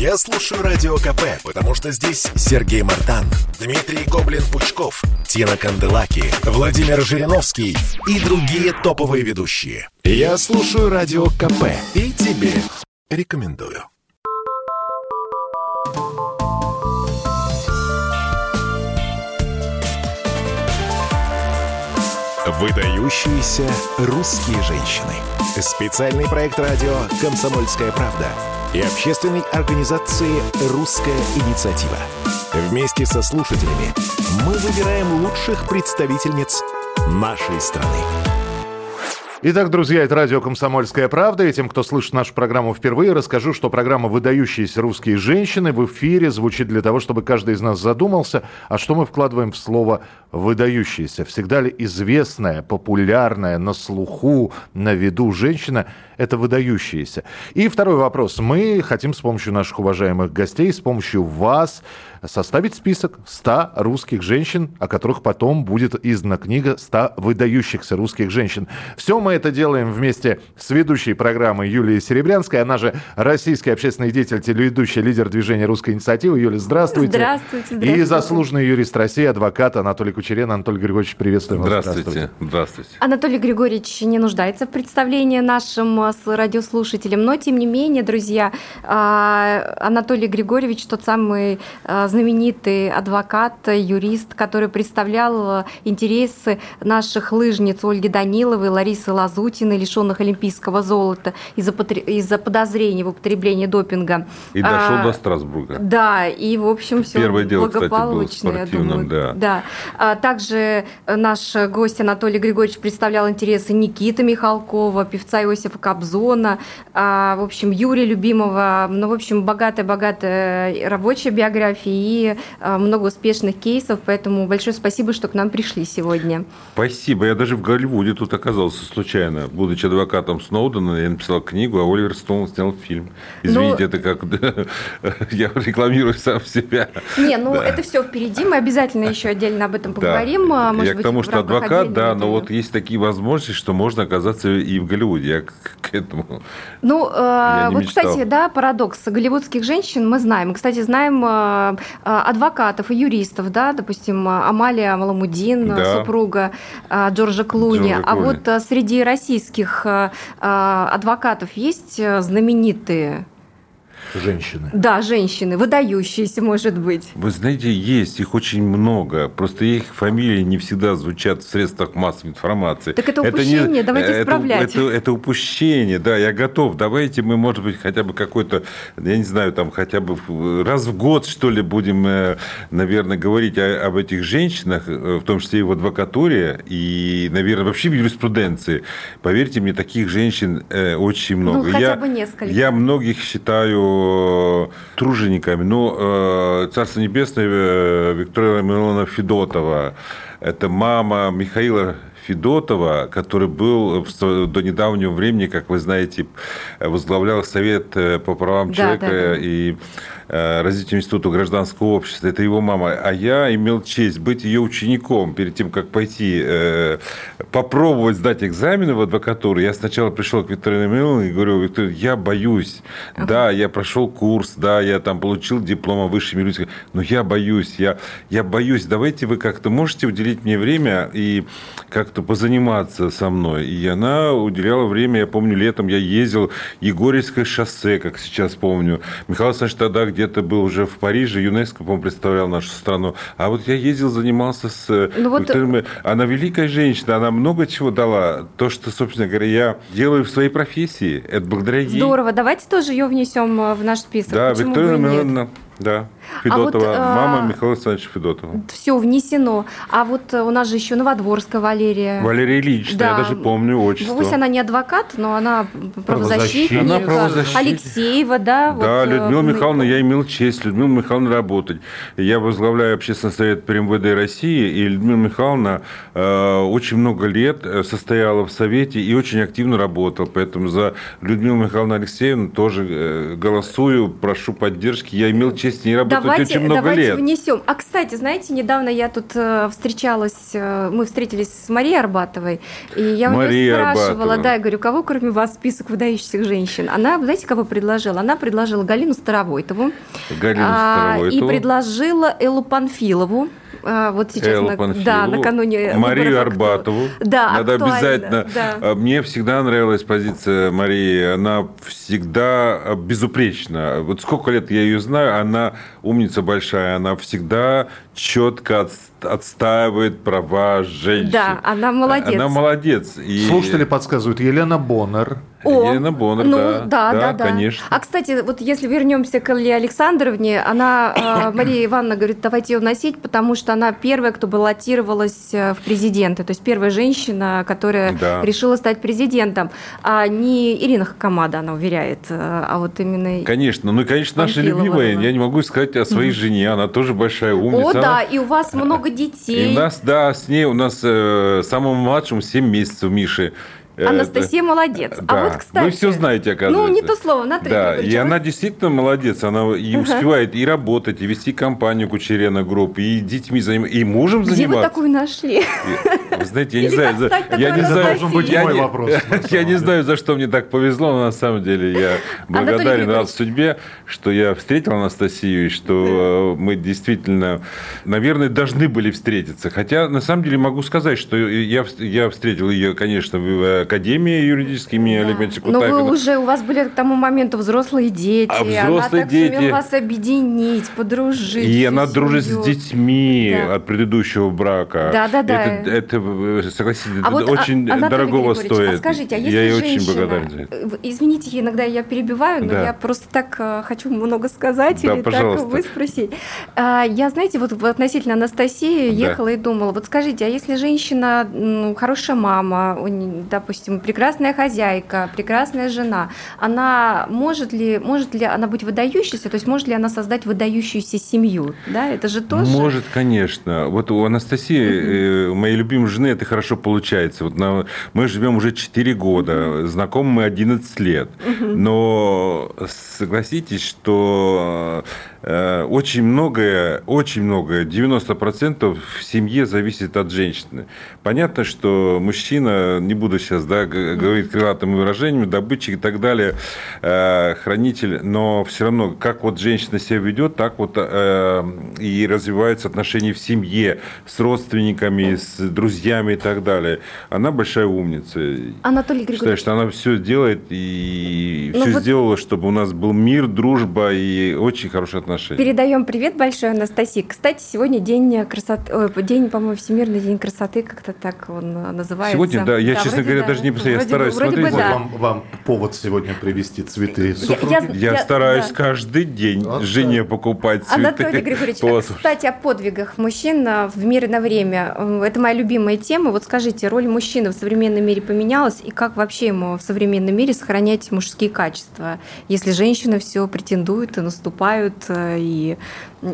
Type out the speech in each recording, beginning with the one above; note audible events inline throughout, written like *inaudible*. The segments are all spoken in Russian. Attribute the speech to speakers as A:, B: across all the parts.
A: Я слушаю Радио КП, потому что здесь Сергей Мартан, Дмитрий Гоблин-Пучков, Тина Канделаки, Владимир Жириновский и другие топовые ведущие. Я слушаю Радио КП и тебе рекомендую. Выдающиеся русские женщины. Специальный проект радио «Комсомольская правда» и общественной организации «Русская инициатива». Вместе со слушателями мы выбираем лучших представительниц нашей страны.
B: Итак, друзья, это радио «Комсомольская правда». И тем, кто слышит нашу программу впервые, расскажу, что программа «Выдающиеся русские женщины» в эфире звучит для того, чтобы каждый из нас задумался, а что мы вкладываем в слово «выдающиеся». Всегда ли известная, популярная, на слуху, на виду женщина – это выдающиеся? И второй вопрос. Мы хотим с помощью наших уважаемых гостей, с помощью вас составить список 100 русских женщин, о которых потом будет издана книга «100 выдающихся русских женщин». Все мы это делаем вместе с ведущей программы Юлией Серебрянской. Она же российский общественный деятель, телеведущий, лидер движения «Русская инициатива». Юлия, здравствуйте.
C: Здравствуйте. здравствуйте.
B: И заслуженный юрист России, адвокат Анатолий Кучерен. Анатолий Григорьевич, приветствуем вас.
D: Здравствуйте. Здравствуйте.
C: Анатолий Григорьевич не нуждается в представлении нашим с радиослушателям, но тем не менее, друзья, а, Анатолий Григорьевич тот самый а, знаменитый адвокат, юрист, который представлял интересы наших лыжниц Ольги Даниловой, Ларисы Лазутиной, лишенных олимпийского золота из-за из подозрений в употреблении допинга.
D: И дошел а, до Страсбурга.
C: Да, и в общем все
D: Первое дело, благополучно, кстати, было спортивным,
C: да. да. А, также наш гость Анатолий Григорьевич представлял интересы Никиты Михалкова, певца Иосифа Кобзона, а, в общем, Юрия Любимого, ну, в общем, богатая-богатая рабочая биография и а, много успешных кейсов, поэтому большое спасибо, что к нам пришли сегодня.
D: Спасибо. Я даже в Голливуде тут оказался случайно. Будучи адвокатом Сноудена, я написал книгу, а Оливер Стоун снял фильм. Извините, ну, это как *laughs* я рекламирую сам себя.
C: Не, ну да. это все впереди, мы обязательно еще отдельно об этом поговорим. Да.
D: Может я быть, к тому, что адвокат, да, но вот есть такие возможности, что можно оказаться и в Голливуде. Я к этому
C: Ну, э, вот, мечтал. кстати, да, парадокс голливудских женщин мы знаем. Мы, кстати, знаем э, э адвокатов и юристов, да, допустим, Амалия Маламудин, да. супруга э, Джорджа Клуни. Джорджа а Клуни. вот э, среди российских э, адвокатов есть знаменитые
B: Женщины.
C: Да, женщины, выдающиеся, может быть.
D: Вы знаете, есть, их очень много. Просто их фамилии не всегда звучат в средствах массовой информации.
C: Так это упущение, это не, давайте это, исправлять.
D: Это, это упущение, да, я готов. Давайте мы, может быть, хотя бы какой-то, я не знаю, там хотя бы раз в год, что ли, будем, э, наверное, говорить о, об этих женщинах, э, в том числе и в адвокатуре, и, наверное, вообще в юриспруденции. Поверьте мне, таких женщин э, очень много.
C: Ну, хотя я, бы несколько.
D: Я многих считаю тружениками. Ну, э, Царство Небесное, э, Виктория Милонова Федотова, это мама Михаила Федотова, который был до недавнего времени, как вы знаете, возглавлял Совет э, по правам да, человека да, да. и Э, развитию Института гражданского общества, это его мама, а я имел честь быть ее учеником перед тем, как пойти э, попробовать сдать экзамены в адвокатуру. Я сначала пришел к Виктории Миловне и говорю, Виктория, я боюсь. Ага. Да, я прошел курс, да, я там получил диплом о высшем юридическом, но я боюсь, я, я боюсь. Давайте вы как-то можете уделить мне время и как-то позаниматься со мной. И она уделяла время, я помню, летом я ездил Егорьевское шоссе, как сейчас помню. Михаил Александрович тогда где где-то был уже в Париже, ЮНЕСКО, по-моему, представлял нашу страну. А вот я ездил, занимался с ну, вот... Она великая женщина, она много чего дала. То, что, собственно говоря, я делаю в своей профессии, это благодаря ей.
C: Здорово. Давайте тоже ее внесем э, в наш список.
D: Да, Почему Виктория Мироновна да, Федотова, а вот, мама Михаила Александровича Федотова.
C: Все внесено. А вот э, у нас же еще Новодворская Валерия.
D: Валерия Ильич, да. я даже помню отчество.
C: Пусть она не адвокат, но она правозащитник. Она правозащитник. Алексеева, да.
D: Да, вот, э, Людмила Михайловна, я имел честь Людмила Михайловна работать. Я возглавляю общественный совет при МВД России, и Людмила Михайловна э, очень много лет э, состояла в совете и очень активно работала. Поэтому за Людмилу Михайловну Алексеевну тоже голосую, прошу поддержки. Я имел честь с ней работать работают очень много
C: давайте
D: лет.
C: внесем. А, кстати, знаете, недавно я тут э, встречалась, э, мы встретились с Марией Арбатовой, и я у нее спрашивала,
D: Арбатова.
C: да, я говорю, кого кроме вас список выдающихся женщин? Она, знаете, кого предложила? Она предложила Галину Старовойтову.
D: Галину
C: а,
D: Старовойтову.
C: И предложила Эллу Панфилову. А, вот сейчас,
D: Эллу
C: на-
D: Панфилову,
C: да, накануне
D: Марию Арбатову.
C: Да,
D: Надо обязательно.
C: да.
D: А, Мне всегда нравилась позиция Марии. Она всегда а, безупречна. Вот сколько лет я ее знаю, она умница большая. Она всегда четко отс- отстаивает права женщин.
C: Да, она молодец.
D: Она молодец. И...
B: Слушатели подсказывают. Елена Боннер.
C: О,
D: Елена Боннер,
C: ну,
D: да.
C: да, да, да.
D: конечно.
C: А кстати, вот если вернемся к Илье Александровне, она, э, *coughs* Мария Ивановна говорит, давайте ее носить, потому что она первая, кто баллотировалась э, в президенты, то есть первая женщина, которая
D: Да.
C: решила стать президентом, а не Ирина Хакамада, она уверяет, э, а вот именно.
D: Конечно, ну конечно, наша любимая, я не могу сказать о своей жене, она тоже большая умница.
C: О, да, и у вас много детей.
D: И у нас, да, с ней, у нас э, самому младшему 7 месяцев Миши. Э,
C: Анастасия молодец.
D: да.
C: А вот, кстати...
D: Вы все знаете, оказывается.
C: Ну, не то слово, Наталья
D: Да,
C: Григорьевна,
D: и
C: а
D: она
C: вы-
D: действительно молодец. Она и успевает и работать, и вести компанию Кучерена Групп, и детьми заниматься, и мужем
C: Где вы
D: заниматься.
C: такую нашли?
D: И, Вы знаете, я не
C: Или
D: знаю,
C: как
D: за- я не знаю?
B: Должен быть
D: я
B: мой
D: не-
B: вопрос, на
D: Я не знаю, за что мне так повезло, но на самом деле я благодарен раз судьбе, что я встретил Анастасию, и что э, мы действительно, наверное, должны были встретиться. Хотя, на самом деле, могу сказать, что я, я встретил ее, конечно, в э, Академии юридической имени Олега Ильича
C: Но вы уже, у вас были к тому моменту взрослые дети.
D: А
C: она
D: взрослые
C: так сумела
D: дети-
C: вас объединить, подружить.
D: И она дружит с детьми
C: Да.
D: от предыдущего брака.
C: Да-да-да.
D: Это, это, э, согласитесь,
C: А вот,
D: очень
C: а-
D: дорогого стоит.
C: А скажите, а если
D: я ей
C: женщина...
D: очень благодарен за это.
C: Извините, иногда я перебиваю, но
D: Да.
C: я просто так э, хочу много сказать
D: Да,
C: или
D: пожалуйста.
C: так выспросить. А, Я, знаете, вот относительно Анастасии
D: Да.
C: ехала и думала, вот скажите, а если женщина, ну, хорошая мама, не- допустим, прекрасная хозяйка, прекрасная жена, она может ли, может ли она быть выдающейся, то есть может ли она создать выдающуюся семью? Да, это же тоже...
D: Может, конечно. Вот у Анастасии, э, у моей любимой жены, это хорошо получается. Вот на- мы живем уже 4 года, знакомы мы 11 лет. Но согласитесь, что очень многое, очень многое, 90% в семье зависит от женщины. Понятно, что мужчина, не буду сейчас да, говорить крылатыми выражениями, добытчик и так далее, э, хранитель, но все равно, как вот женщина себя ведет, так вот э, и развиваются отношения в семье с родственниками, с друзьями и так далее. Она большая умница.
C: Анатолий
D: Считаю,
C: Григорьевич,
D: что она все делает и
C: Ну
D: все
C: вот-
D: сделала, чтобы у нас был мир, дружба и очень хорошие отношения.
C: Передаем привет большой Анастасии. Кстати, сегодня день красоты, ой, день, по-моему, Всемирный день красоты, как-то так он э, называется.
D: Сегодня, да, я, честно
C: вроде
D: говоря,
C: да.
D: даже не я
C: Вроде бы-
D: стараюсь
C: вроде бы
D: смотреть.
B: Вот
C: да.
B: вам, вам повод сегодня привезти цветы
C: Я-
B: супруги.
C: я-
D: Я, стараюсь
C: да.
D: каждый день
B: Вот
D: жене покупать цветы.
C: Анатолий Григорьевич,
D: Послушай.
C: кстати, о подвигах мужчин э, в мир и на время. Э, Это моя любимая тема. Вот скажите, роль мужчины в современном мире поменялась, и как вообще ему в современном мире сохранять мужские качества, если женщины все претендуют и наступают, э, и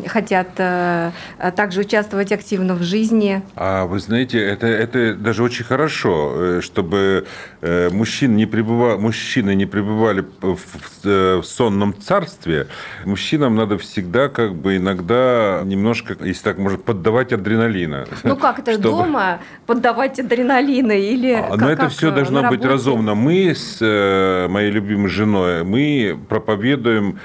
C: хотят э, э, также участвовать активно в жизни?
D: А вы знаете, это, это даже очень хорошо, э, чтобы э, мужчин не пребыва- мужчины не пребывали в, в- э, в сонном царстве. Мужчинам надо всегда как бы иногда немножко, если так можно, поддавать адреналина.
C: Ну как это
D: Чтобы-
C: дома поддавать адреналина или
D: А,
C: как-
D: Но это
C: как,
D: все
C: э,
D: должно быть
C: работе?
D: разумно. Мы с э, моей любимой женой, мы проповедуем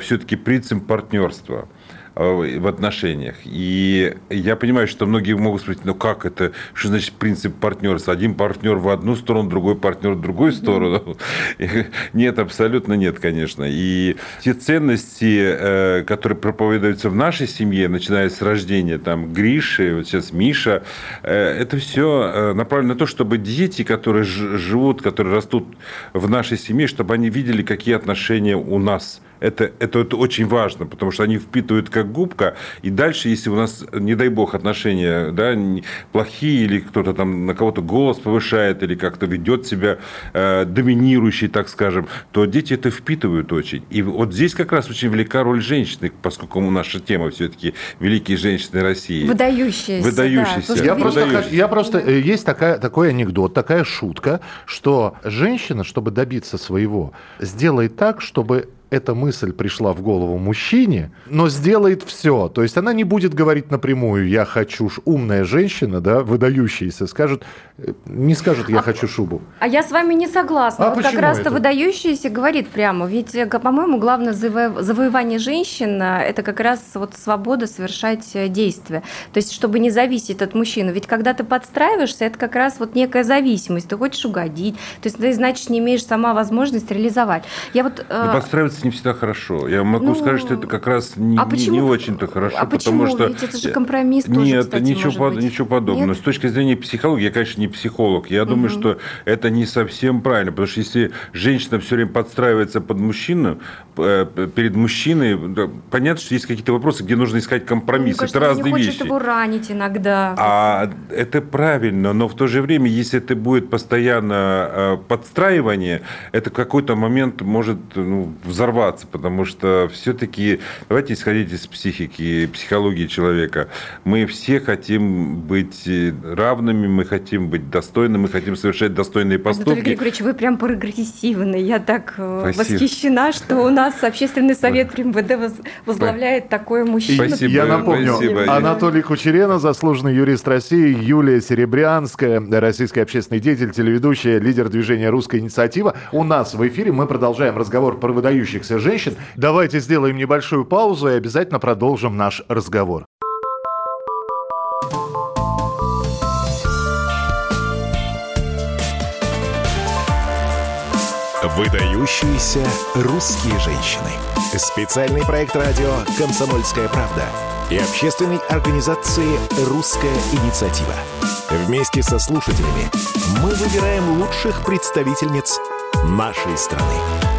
D: все-таки принцип партнерства э, в отношениях. И я понимаю, что многие могут спросить, ну как это, что значит принцип партнерства? Один партнер в одну сторону, другой партнер в другую сторону. *laughs* Нет, абсолютно нет, конечно. И те ценности, э, которые проповедуются в нашей семье, начиная с рождения, там, Гриши, вот сейчас Миша, э, это все направлено на то, чтобы дети, которые живут, которые растут в нашей семье, чтобы они видели, какие отношения у нас. Это, это, это очень важно, потому что они впитывают как губка, и дальше, если у нас, не дай бог, отношения да, плохие, или кто-то там на кого-то голос повышает, или как-то ведет себя э, доминирующий, так скажем, то дети это впитывают очень. И вот здесь как раз очень велика роль женщины, поскольку наша тема все-таки великие женщины России.
C: Выдающиеся.
D: Выдающиеся.
C: Да,
B: Я просто, я просто э, есть такая, такой анекдот, такая шутка, что женщина, чтобы добиться своего, сделает так, чтобы эта мысль пришла в голову мужчине, но сделает все. То есть она не будет говорить напрямую «я хочу...» Умная женщина, да, выдающаяся, скажет, э, не скажет «я а, хочу шубу».
C: А я с вами не согласна. А вот как раз-то выдающаяся говорит прямо. Ведь, э, по-моему, главное заво... завоевание женщин – это как раз вот свобода совершать э, действия. То есть чтобы не зависеть от мужчины. Ведь когда ты подстраиваешься, это как раз вот некая зависимость. Ты хочешь угодить, то есть ты, значит, не имеешь сама возможность реализовать. Я вот,
D: подстраиваться не всегда хорошо. Я могу ну, сказать, что это как раз не, а не, не очень-то хорошо,
C: а
D: потому что...
C: Ведь это же компромисс
D: тоже,
C: Нет,
D: кстати, ничего, под, быть. ничего подобного. Нет? С точки зрения психологии, я, конечно, не психолог. Я угу. думаю, что это не совсем правильно, потому что если женщина все время подстраивается под мужчину, э, перед мужчиной, понятно, что есть какие-то вопросы, где нужно искать компромисс. Ну, это разные
C: не
D: вещи.
C: его ранить иногда.
D: А это правильно, но в то же время, если это будет постоянно э, подстраивание, это в какой-то момент может ну, взорваться, потому что все-таки, давайте исходить из психики, психологии человека. Мы все хотим быть равными, мы хотим быть достойными, мы хотим совершать достойные поступки. Анатолий
C: Григорьевич, вы прям прогрессивный. Я так э, Спасибо. восхищена, что у нас общественный совет при МВД возглавляет такой мужчина.
B: Спасибо. Я напомню, Спасибо. Анатолий Кучерена, заслуженный юрист России, Юлия Серебрянская, российский общественный деятель, телеведущая, лидер движения «Русская инициатива». У нас в эфире мы продолжаем разговор про выдающихся женщин. Давайте сделаем небольшую паузу и обязательно продолжим наш разговор.
A: Выдающиеся русские женщины. Специальный проект радио «Комсомольская правда» и общественной организации «Русская инициатива». Вместе со слушателями мы выбираем лучших представительниц нашей страны.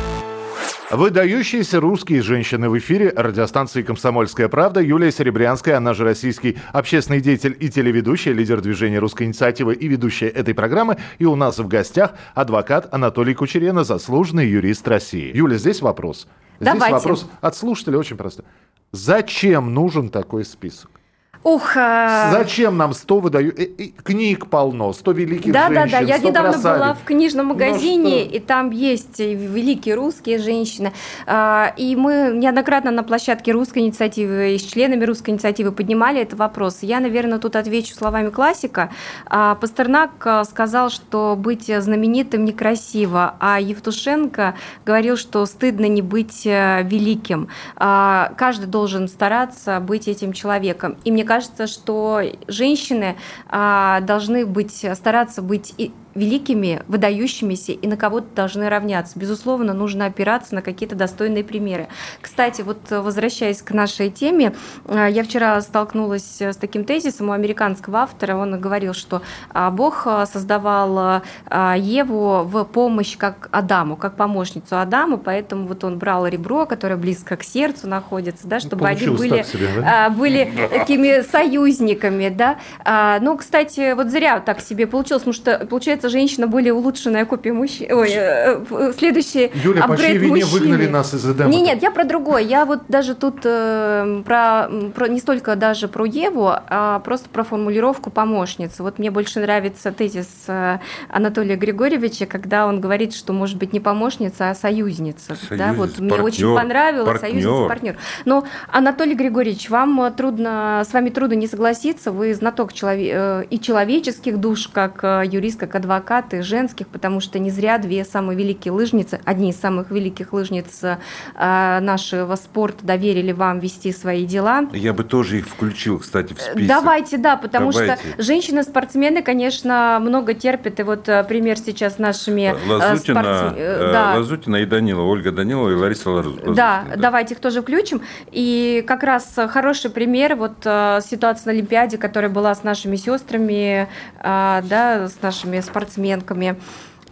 B: Выдающиеся русские женщины в эфире радиостанции «Комсомольская правда». Юлия Серебрянская, она же российский общественный деятель и телеведущая, лидер движения «Русская инициатива» и ведущая этой программы. И у нас в гостях адвокат Анатолий Кучерена, заслуженный юрист России. Юля, здесь вопрос. Здесь
C: Давайте.
B: вопрос от слушателя очень простой. Зачем нужен такой список?
C: Ух, а...
B: Зачем нам 100 выдают? Книг полно, 100 великих
C: да,
B: женщин,
C: Да, да, да. Я недавно
B: красавиц.
C: была в книжном ну магазине, ну, и там есть великие русские женщины. А, и мы неоднократно на площадке русской инициативы и с членами русской инициативы поднимали этот вопрос. Я, наверное, тут отвечу словами классика. А, Пастернак сказал, что быть знаменитым некрасиво, а Евтушенко говорил, что стыдно не быть э, великим. Каждый должен стараться быть этим человеком. И мне кажется, что женщины а, должны быть, стараться быть великими, выдающимися и на кого-то должны равняться. Безусловно, нужно опираться на какие-то достойные примеры. Кстати, вот возвращаясь к нашей теме, э, я вчера столкнулась с таким тезисом у американского автора. Он говорил, что а, Бог э, создавал э, Еву в помощь как Адаму, как помощницу Адаму, поэтому вот он брал ребро, которое близко к сердцу находится, да, чтобы Получилось они были, себе, да? А, были такими союзниками. Да? А, ну, кстати, вот зря так себе получилось, потому что, получается, становится женщина более улучшенная копия мужчины. Ой, э, э, следующий
B: Юля, по чьей вине выгнали нас из Эдема?
C: Нет, нет, я про другое. Я вот даже тут э, про, про не столько даже про Еву, а просто про формулировку помощницы. Вот мне больше нравится тезис э, Анатолия Григорьевича, когда он говорит, что может быть не помощница, а союзница. Союзница да, вот партнер, мне очень понравилось партнер. союзница, партнер. Но Анатолий Григорьевич, вам трудно, с вами трудно не согласиться, вы знаток человек, и человеческих душ, как юрист, как адвокат адвокаты женских, потому что не зря две самые великие лыжницы, одни из самых великих лыжниц э, нашего спорта доверили вам вести свои дела.
D: Я бы тоже их включил, кстати, в список.
C: Давайте, да, потому Давайте. что женщины-спортсмены, конечно, много терпят. И вот э, пример сейчас нашими
D: э, Лазутина, спортсмен... да. Лазутина и Данила, Ольга Данилова и Лариса Лазутина.
C: Да, да, давайте их тоже включим. И как раз хороший пример вот ситуация на Олимпиаде, которая была с нашими сестрами, да, с нашими спортсменами спортсменками.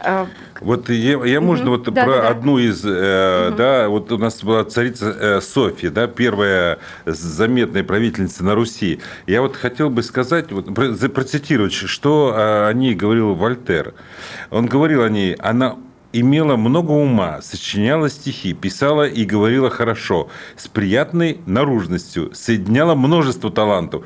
D: Э, вот я, я угу. можно вот да, про да, одну из, э, угу. да, вот у нас была царица э, Софья, да, первая заметная правительница на Руси. Я вот хотел бы сказать, вот, процитировать, что э, о ней говорил Вольтер. Он говорил о ней, она имела много ума, сочиняла стихи, писала и говорила хорошо, с приятной наружностью, соединяла множество талантов,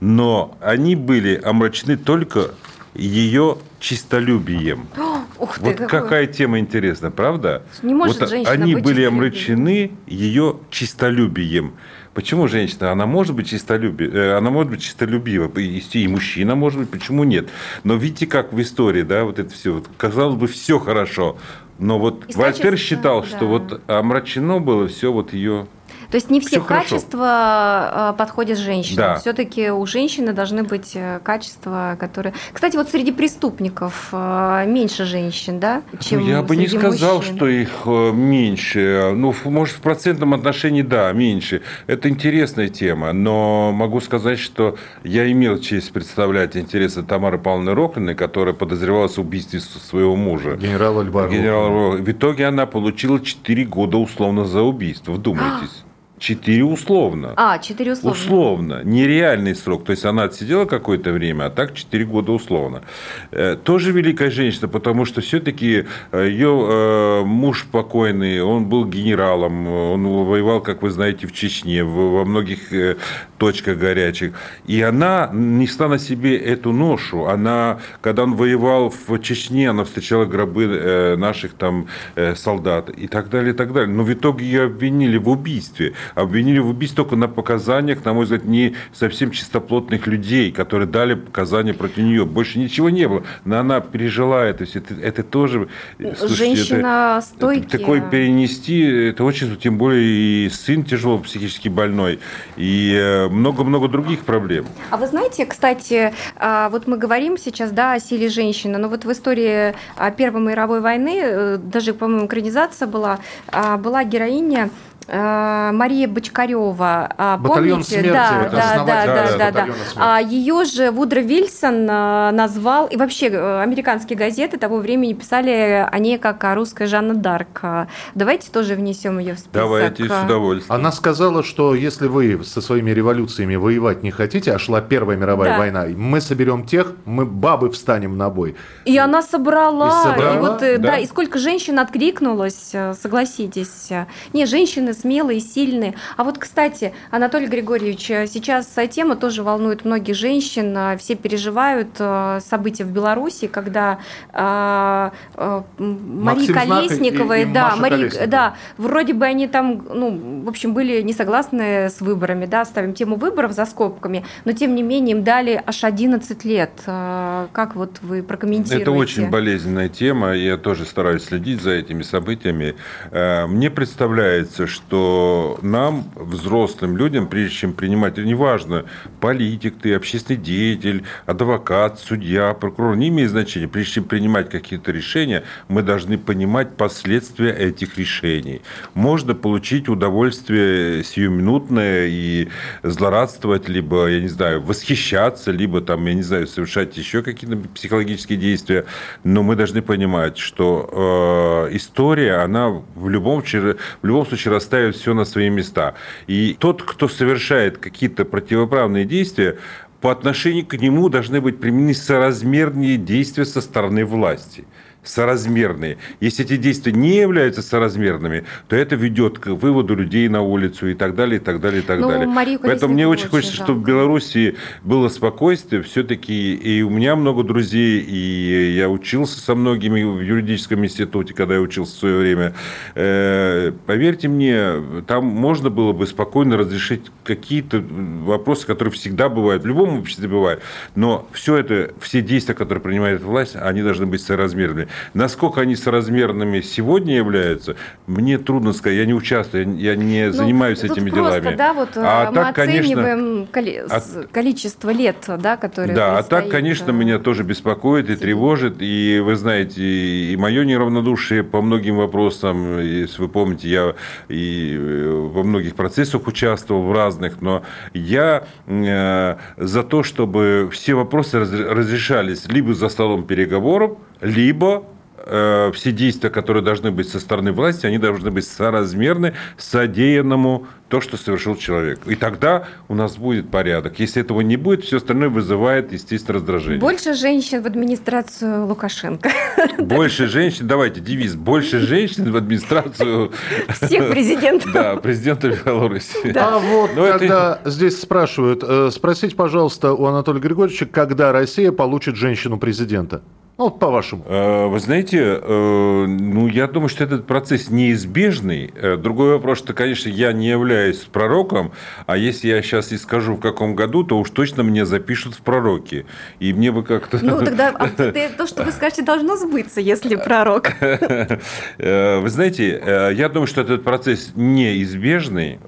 D: но они были омрачены только ее чистолюбием. *gasps*
C: Ух ты,
D: вот
C: какой...
D: какая тема интересная, правда?
C: Не может
D: вот
C: женщина
D: они
C: быть
D: были омрачены ее чистолюбием. Почему женщина? Она может быть чистолюбива, она может быть чистолюбива, и, мужчина может быть, почему нет? Но видите, как в истории, да, вот это все, вот, казалось бы, все хорошо, но вот Вольтер считал,
C: да.
D: что вот омрачено было все вот ее
C: То есть не все
D: хорошо.
C: качества э, подходят женщинам.
D: Да.
C: Все-таки у женщины должны быть э, качества, которые. Кстати, вот среди преступников э, меньше женщин, да, чем
D: Ну, я бы не сказал,
C: мужчин.
D: что их э, меньше. Ну, может, в процентном отношении, да, меньше. Это интересная тема, но могу сказать, что я имел честь представлять интересы Тамары Павловны Рохлиной, которая подозревалась в убийстве своего мужа.
B: Генерала Льва
D: Генерала. В итоге она получила 4 года условно за убийство. Вдумайтесь. 4 условно.
C: А, четыре условия.
D: Условно, нереальный срок. То есть она отсидела какое-то время, а так 4 года условно. Э, Тоже великая женщина, потому что все-таки ее муж покойный, он был генералом, он воевал, как вы знаете, в Чечне, во многих э, точках горячих. И она несла на себе эту ношу. Она, когда он воевал в Чечне, она встречала гробы э, наших там э, солдат и так далее, и так далее. Но в итоге ее обвинили в убийстве. Обвинили в убийстве только на показаниях, на мой взгляд, не совсем чистоплотных людей, которые дали показания против нее. Больше ничего не было. Но она пережила это. Это, это тоже... слушайте,
C: Женщина
D: это-. Такое перенести, это очень, тем более и сын тяжело психически больной, и э, много-много других проблем.
C: А вы знаете, кстати, а, вот мы говорим сейчас, да, о силе женщины, но вот в истории а, Первой мировой войны, э, даже, по-моему, экранизация была, а, была героиня Мария Бочкарева. А,
B: Батальон
C: Помните?
B: смерти,
C: Да, да, да, да,
B: да,
C: да, да. А ее же Вудро Вильсон а, назвал, и вообще э, американские газеты того времени писали о ней как о русской Жанна Дарк. А, Давайте тоже внесем ее в список.
D: Давайте с удовольствием.
B: Она сказала, что если вы со своими революциями воевать не хотите, а шла Первая мировая
C: Да.
B: война, мы соберем тех, мы бабы встанем на бой.
C: И она собрала.
B: И собрала,
C: И вот, э, да.
D: да.
C: и сколько женщин откликнулось, э, согласитесь. Не, женщины смелые, сильные. А вот, кстати, Анатолий Григорьевич, э, сейчас тема тоже волнует многих женщин. Э, Все переживают э, события в Беларуси, когда э, э, Мария
B: Максим Знак и-
C: Колесникова,
B: и- и
C: да,
B: Маша
C: Мария-
B: Колесникова.
C: да, вроде бы они там, ну, в общем, были не согласны с выборами, да, ставим тему выборов за скобками, но тем не менее им дали аж 11 лет. Как вот вы прокомментируете?
D: Это очень болезненная тема, я тоже стараюсь следить за этими событиями. Мне представляется, что нам, взрослым людям, прежде чем принимать, неважно, политик ты, общественный деятель, адвокат, судья, прокурор, не имеет значения, прежде чем принимать какие-то решения, мы должны понимать последствия этих решений. Можно получить удовольствие сиюминутное и злорадствовать, либо, я не знаю, восхищаться, либо там, я не знаю, совершать еще какие-то психологические действия. Но мы должны понимать, что э, история, она в любом, в любом случае расставит все на свои места. И тот, кто совершает какие-то противоправные действия, по отношению к нему должны быть применены соразмерные действия со стороны власти соразмерные. Если эти действия не являются соразмерными, то это ведет к выводу людей на улицу и так далее, и так далее, и так
C: Ну,
D: далее.
C: Марию
D: Поэтому мне очень хочется, чтобы в
C: жалко.
D: Беларуси было спокойствие все-таки. И у меня много друзей, и я учился со многими в юридическом институте, когда я учился в свое время. Э, Поверьте мне, там можно было бы спокойно разрешить какие-то вопросы, которые всегда бывают, в любом обществе бывают. Но все это, все действия, которые принимает власть, они должны быть соразмерными. Насколько они соразмерными сегодня являются, мне трудно сказать. Я не участвую, я не
C: Ну,
D: занимаюсь этими
C: просто,
D: делами.
C: да, вот
D: А
C: э, мы
D: так, конечно-
C: оцениваем коле-
D: А-
C: количество лет, да, которые
D: Да, а так, конечно,
C: э,
D: меня тоже беспокоит и тревожит. И вы знаете, и мое неравнодушие по многим вопросам, если вы помните, я и э, во многих процессах участвовал, в разных, но я за то, чтобы все вопросы раз- разрешались либо за столом переговоров, либо э, все действия, которые должны быть со стороны власти, они должны быть соразмерны содеянному то, что совершил человек. И тогда у нас будет порядок. Если этого не будет, все остальное вызывает, естественно, раздражение.
C: Больше женщин в администрацию Лукашенко. *laughs*
D: Больше женщин, давайте, девиз, больше женщин в администрацию
C: Всех президентов.
D: да, президента Беларуси.
B: А вот
D: Но это-
B: когда здесь спрашивают, э, спросите, пожалуйста, у Анатолия Григорьевича, когда Россия получит женщину-президента? Ну, вот по-вашему.
D: Э, вы знаете, э, ну, я думаю, что этот процесс неизбежный. Э, другой вопрос, что, конечно, я не являюсь пророком, а если я сейчас и скажу, в каком году, то уж точно мне запишут в пророки. И мне бы как-то...
C: Ну, тогда а *laughs* то, что вы скажете, должно сбыться, если пророк. *laughs*
D: Вы знаете, я думаю, что этот процесс неизбежный.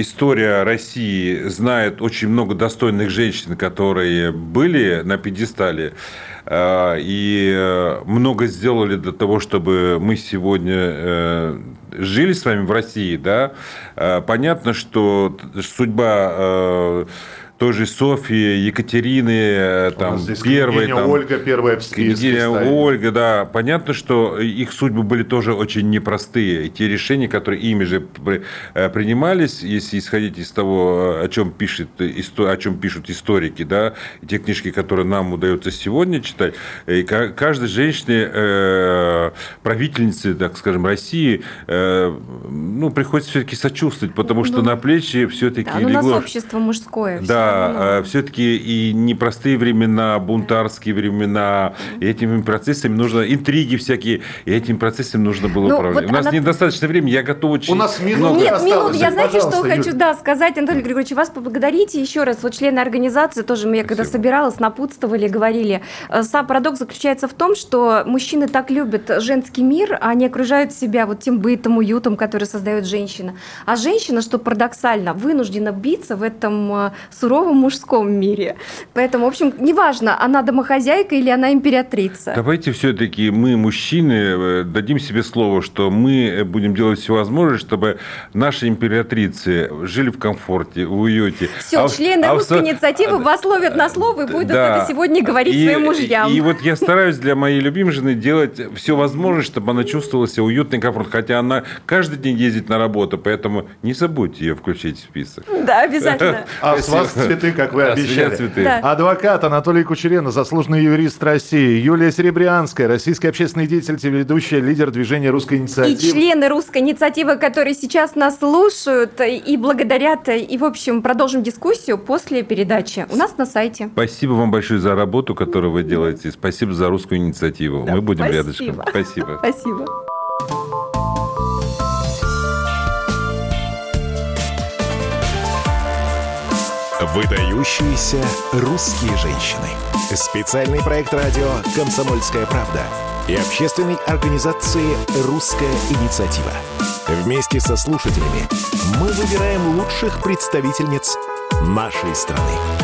D: История России знает очень много достойных женщин, которые были на пьедестале. А, и э, много сделали для того, чтобы мы сегодня э, жили с вами в России, да, а, понятно, что судьба э, той же Софьи, Екатерины, э, там, первой. Там,
B: Ольга первая в списке
D: Ольга, да. Понятно, что их судьбы были тоже очень непростые. И те решения, которые ими же э, принимались, если исходить из того, о чем, пишет, о чем пишут историки, да, те книжки, которые нам удается сегодня читать, и каждой женщине, э, правительнице, так скажем, России, ну, приходится все-таки сочувствовать, потому что ну, на плечи все-таки да,
C: ну, легло... у нас общество мужское.
D: Да, да, все-таки и непростые времена, бунтарские времена, и этими процессами нужно, интриги всякие, и этими процессами нужно было ну, управлять. Вот У нас она... недостаточно времени, я готов очень...
B: У нас минуты
C: Нет, минут, я знаете, что Юль. хочу да, сказать, Анатолий Григорьевич, вас поблагодарить еще раз. Вот члены организации тоже, я когда собиралась, напутствовали, говорили. Э, сам парадокс заключается в том, что мужчины так любят женский мир, они окружают себя вот тем бытом, уютом, который создает женщина. А женщина, что парадоксально, вынуждена биться в этом э, суровом суровом мужском мире. Поэтому, в общем, неважно, она домохозяйка или она императрица.
D: Давайте все-таки мы, мужчины, э, дадим себе слово, что мы будем делать все возможное, чтобы наши императрицы жили в комфорте, в уюте.
C: Все, а, члены а русской а, инициативы а, вас ловят на слово и будут да. это сегодня говорить и, своим мужьям.
D: И, и вот я стараюсь для моей любимой жены делать все возможное, чтобы она чувствовала себя уютно и комфортно. Хотя она каждый день ездит на работу, поэтому не забудьте ее включить в список.
C: Да, обязательно.
B: А с вас цветы, как вы обещали. Цветы. Да. Адвокат Анатолий Кучеренко, заслуженный юрист России, Юлия Серебрянская, российский общественный деятель, телеведущая, лидер движения «Русская инициатива».
C: И члены «Русской инициативы», которые сейчас нас слушают и благодарят. И, в общем, продолжим дискуссию после передачи у нас на сайте.
D: Спасибо вам большое за работу, которую вы делаете. Спасибо за «Русскую инициативу». Да, Мы будем спасибо. рядышком.
C: Спасибо. *laughs* Спасибо.
A: Выдающиеся русские женщины. Специальный проект радио «Комсомольская правда» и общественной организации «Русская инициатива». Вместе со слушателями мы выбираем лучших представительниц нашей страны.